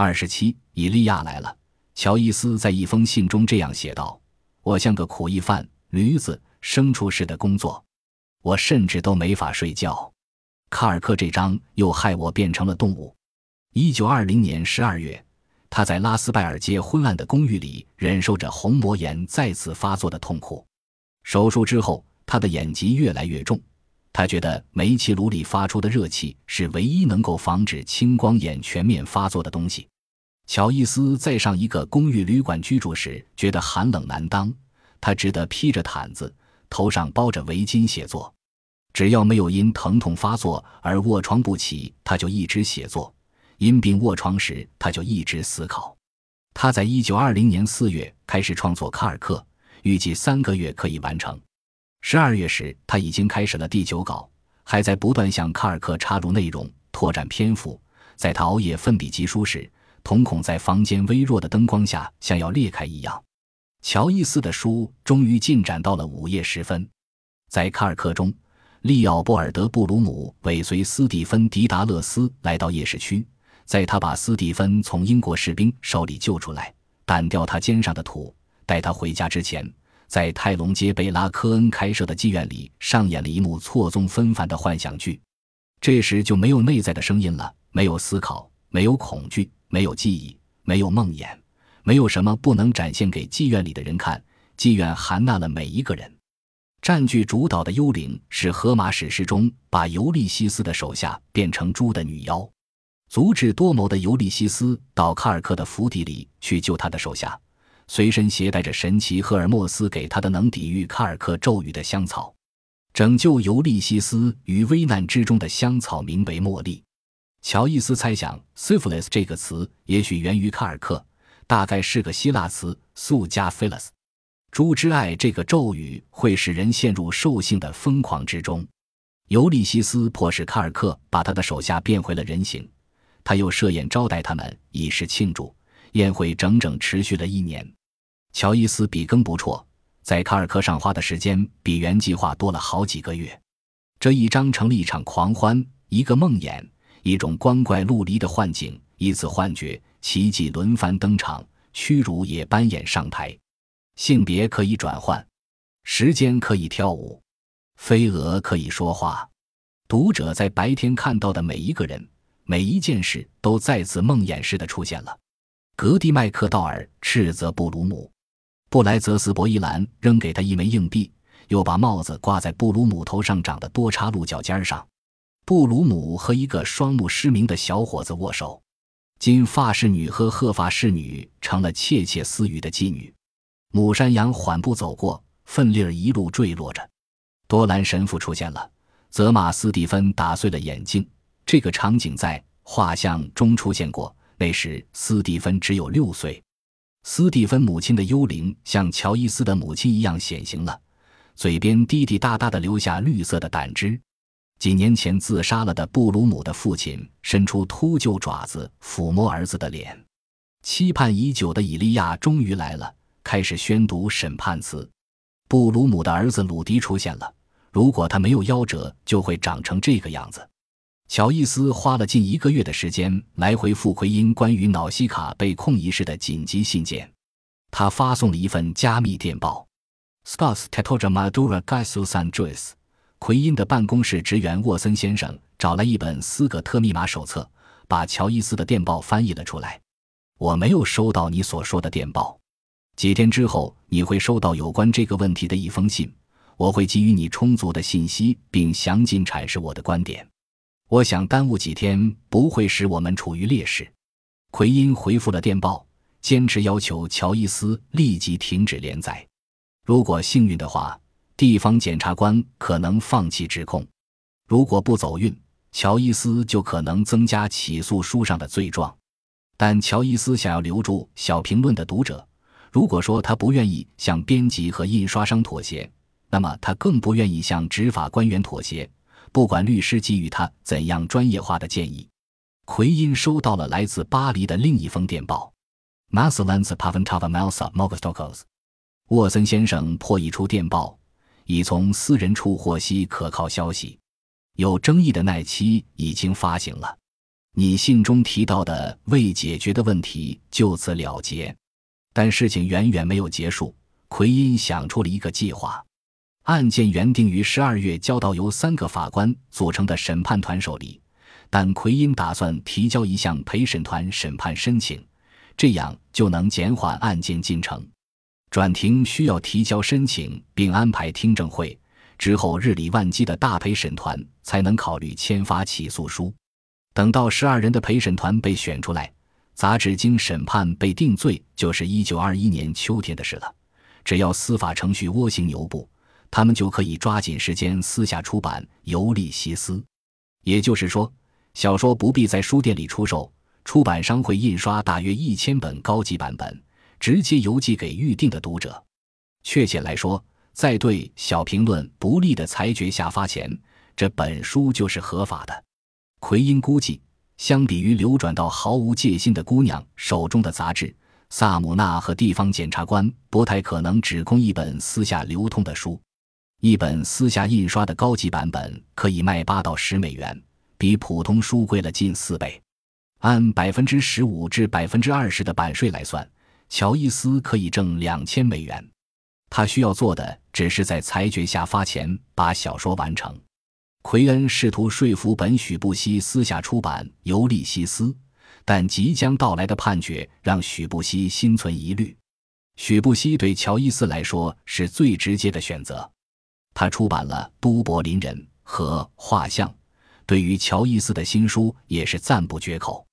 二十七，以利亚来了。乔伊斯在一封信中这样写道：“我像个苦役犯，驴子、牲畜似的工作，我甚至都没法睡觉。卡尔克这张又害我变成了动物。”一九二零年十二月，他在拉斯拜尔街昏暗的公寓里忍受着虹膜炎再次发作的痛苦。手术之后，他的眼疾越来越重。他觉得煤气炉里发出的热气是唯一能够防止青光眼全面发作的东西。乔伊斯在上一个公寓旅馆居住时，觉得寒冷难当，他只得披着毯子，头上包着围巾写作。只要没有因疼痛发作而卧床不起，他就一直写作；因病卧床时，他就一直思考。他在一九二零年四月开始创作《卡尔克》，预计三个月可以完成。十二月时，他已经开始了第九稿，还在不断向卡尔克插入内容、拓展篇幅。在他熬夜奋笔疾书时，瞳孔在房间微弱的灯光下像要裂开一样。乔伊斯的书终于进展到了午夜时分。在卡尔克中，利奥波尔德·布鲁姆尾随斯蒂芬·迪达勒斯来到夜市区，在他把斯蒂芬从英国士兵手里救出来，掸掉他肩上的土，带他回家之前。在泰隆街贝拉科恩开设的妓院里上演了一幕错综纷繁的幻想剧，这时就没有内在的声音了，没有思考，没有恐惧，没有记忆，没有梦魇，没有什么不能展现给妓院里的人看。妓院含纳了每一个人。占据主导的幽灵是荷马史诗中把尤利西斯的手下变成猪的女妖，足智多谋的尤利西斯到卡尔克的府邸里去救他的手下。随身携带着神奇赫尔墨斯给他的能抵御卡尔克咒语的香草，拯救尤利西斯于危难之中的香草名为茉莉。乔伊斯猜想，syphilis 这个词也许源于卡尔克，大概是个希腊词，素加 philis。猪之爱这个咒语会使人陷入兽性的疯狂之中。尤利西斯迫使卡尔克把他的手下变回了人形，他又设宴招待他们，以示庆祝。宴会整整持续了一年。乔伊斯笔耕不辍，在卡尔克上花的时间比原计划多了好几个月。这一章成了一场狂欢，一个梦魇，一种光怪陆离的幻境，一次幻觉，奇迹轮番登场，屈辱也搬演上台。性别可以转换，时间可以跳舞，飞蛾可以说话。读者在白天看到的每一个人、每一件事，都再次梦魇似的出现了。格蒂麦克道尔斥责布鲁姆。布莱泽斯伯伊兰扔给他一枚硬币，又把帽子挂在布鲁姆头上长的多叉鹿角尖上。布鲁姆和一个双目失明的小伙子握手。金发侍女和褐发侍女成了窃窃私语的妓女。母山羊缓步走过，奋力儿一路坠落着。多兰神父出现了，责骂斯蒂芬打碎了眼镜。这个场景在画像中出现过，那时斯蒂芬只有六岁。斯蒂芬母亲的幽灵像乔伊斯的母亲一样显形了，嘴边滴滴答答地流下绿色的胆汁。几年前自杀了的布鲁姆的父亲伸出秃鹫爪子抚摸儿子的脸。期盼已久的以利亚终于来了，开始宣读审判词。布鲁姆的儿子鲁迪出现了。如果他没有夭折，就会长成这个样子。乔伊斯花了近一个月的时间来回复奎因关于脑西卡被控一事的紧急信件。他发送了一份加密电报。Scott Tetoja Madura Gasusan Joyce，奎因的办公室职员沃森先生找来一本斯格特密码手册，把乔伊斯的电报翻译了出来。我没有收到你所说的电报。几天之后，你会收到有关这个问题的一封信。我会给予你充足的信息，并详尽阐释我的观点。我想耽误几天不会使我们处于劣势。奎因回复了电报，坚持要求乔伊斯立即停止连载。如果幸运的话，地方检察官可能放弃指控；如果不走运，乔伊斯就可能增加起诉书上的罪状。但乔伊斯想要留住小评论的读者。如果说他不愿意向编辑和印刷商妥协，那么他更不愿意向执法官员妥协。不管律师给予他怎样专业化的建议，奎因收到了来自巴黎的另一封电报。Maslans Pavantava Malsa m o g s t o k o s 沃森先生破译出电报，已从私人处获悉可靠消息。有争议的奈期已经发行了。你信中提到的未解决的问题就此了结。但事情远远没有结束。奎因想出了一个计划，案件原定于十二月交到由三个法官组成的审判团手里，但奎因打算提交一项陪审团审判申请，这样就能减缓案件进程。转庭需要提交申请并安排听证会，之后日理万机的大陪审团才能考虑签发起诉书。等到十二人的陪审团被选出来，杂志经审判被定罪，就是一九二一年秋天的事了。只要司法程序蜗行牛步，他们就可以抓紧时间私下出版《尤利西斯》。也就是说，小说不必在书店里出售，出版商会印刷大约一千本高级版本，直接邮寄给预定的读者。确切来说，在对小评论不利的裁决下发前，这本书就是合法的。奎因估计，相比于流转到毫无戒心的姑娘手中的杂志。萨姆纳和地方检察官不太可能只供一本私下流通的书，一本私下印刷的高级版本可以卖八到十美元，比普通书贵了近四倍。按百分之十五至百分之二十的版税来算，乔伊斯可以挣两千美元。他需要做的只是在裁决下发前把小说完成。奎恩试图说服本许布西私下出版《尤利西斯》。但即将到来的判决让许布希心存疑虑。许布希对乔伊斯来说是最直接的选择，他出版了《都柏林人》和《画像》，对于乔伊斯的新书也是赞不绝口。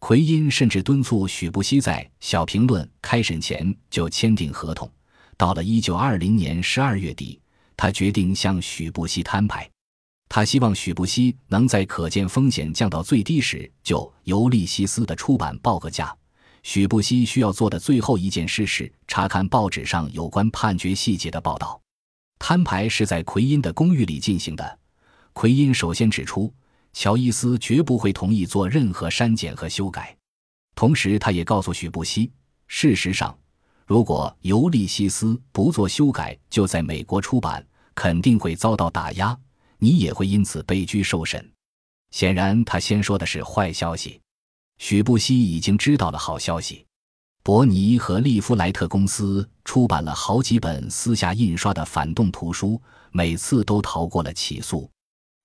奎因甚至敦促许布希在《小评论》开审前就签订合同。到了1920年12月底，他决定向许布希摊牌。他希望许布希能在可见风险降到最低时就《尤利西斯》的出版报个价。许布希需要做的最后一件事是查看报纸上有关判决细节的报道。摊牌是在奎因的公寓里进行的。奎因首先指出，乔伊斯绝不会同意做任何删减和修改。同时，他也告诉许布希，事实上，如果《尤利西斯》不做修改就在美国出版，肯定会遭到打压。你也会因此被拘受审。显然，他先说的是坏消息。许布希已经知道了好消息。伯尼和利夫莱特公司出版了好几本私下印刷的反动图书，每次都逃过了起诉，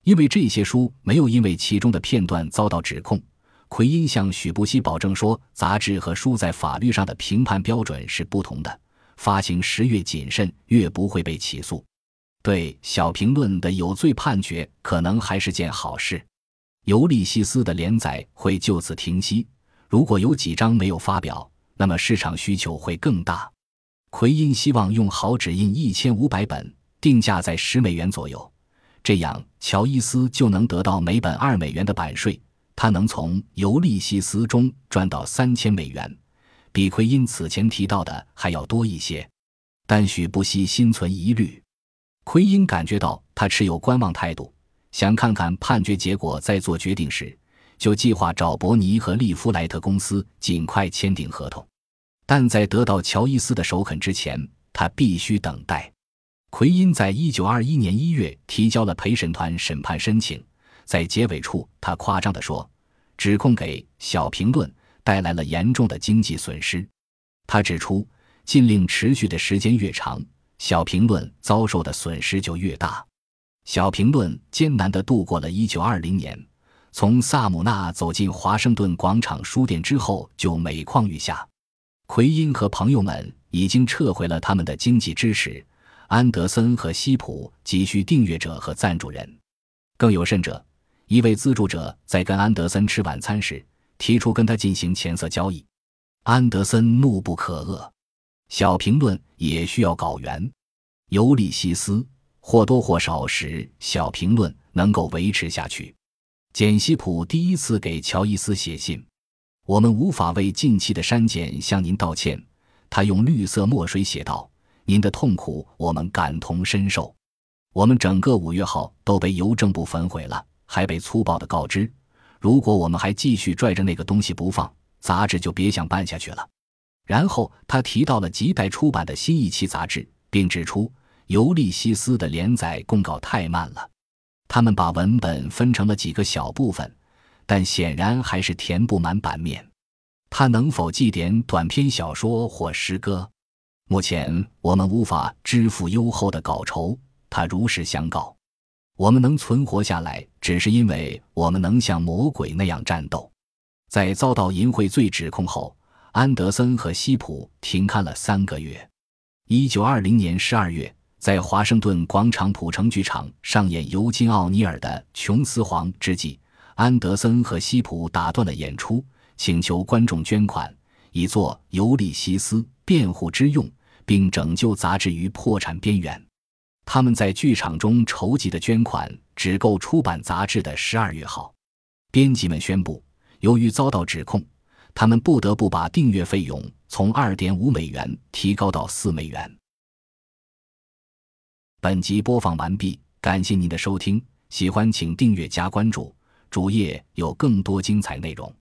因为这些书没有因为其中的片段遭到指控。奎因向许布希保证说，杂志和书在法律上的评判标准是不同的，发行时越谨慎，越不会被起诉。对小评论的有罪判决可能还是件好事，尤利西斯的连载会就此停息。如果有几章没有发表，那么市场需求会更大。奎因希望用好纸印一千五百本，定价在十美元左右，这样乔伊斯就能得到每本二美元的版税，他能从尤利西斯中赚到三千美元，比奎因此前提到的还要多一些。但许不惜心存疑虑。奎因感觉到他持有观望态度，想看看判决结果再做决定时，就计划找伯尼和利夫莱特公司尽快签订合同。但在得到乔伊斯的首肯之前，他必须等待。奎因在一九二一年一月提交了陪审团审判申请，在结尾处，他夸张地说：“指控给小评论带来了严重的经济损失。”他指出，禁令持续的时间越长。小评论遭受的损失就越大。小评论艰难地度过了一九二零年，从萨姆纳走进华盛顿广场书店之后，就每况愈下。奎因和朋友们已经撤回了他们的经济支持。安德森和西普急需订阅者和赞助人。更有甚者，一位资助者在跟安德森吃晚餐时，提出跟他进行钱色交易。安德森怒不可遏。小评论也需要稿源，尤利西斯或多或少使小评论能够维持下去。简西普第一次给乔伊斯写信：“我们无法为近期的删减向您道歉。”他用绿色墨水写道：“您的痛苦我们感同身受。我们整个五月号都被邮政部焚毁了，还被粗暴的告知，如果我们还继续拽着那个东西不放，杂志就别想办下去了。”然后他提到了亟待出版的新一期杂志，并指出《尤利西斯》的连载公告太慢了。他们把文本分成了几个小部分，但显然还是填不满版面。他能否寄点短篇小说或诗歌？目前我们无法支付优厚的稿酬。他如实相告。我们能存活下来，只是因为我们能像魔鬼那样战斗。在遭到淫秽罪指控后，安德森和西普停刊了三个月。一九二零年十二月，在华盛顿广场普城剧场上演尤金·奥尼尔的《琼斯皇》之际，安德森和西普打断了演出，请求观众捐款，以作《尤利西斯》辩护之用，并拯救杂志于破产边缘。他们在剧场中筹集的捐款只够出版杂志的十二月号。编辑们宣布，由于遭到指控。他们不得不把订阅费用从二点五美元提高到四美元。本集播放完毕，感谢您的收听，喜欢请订阅加关注，主页有更多精彩内容。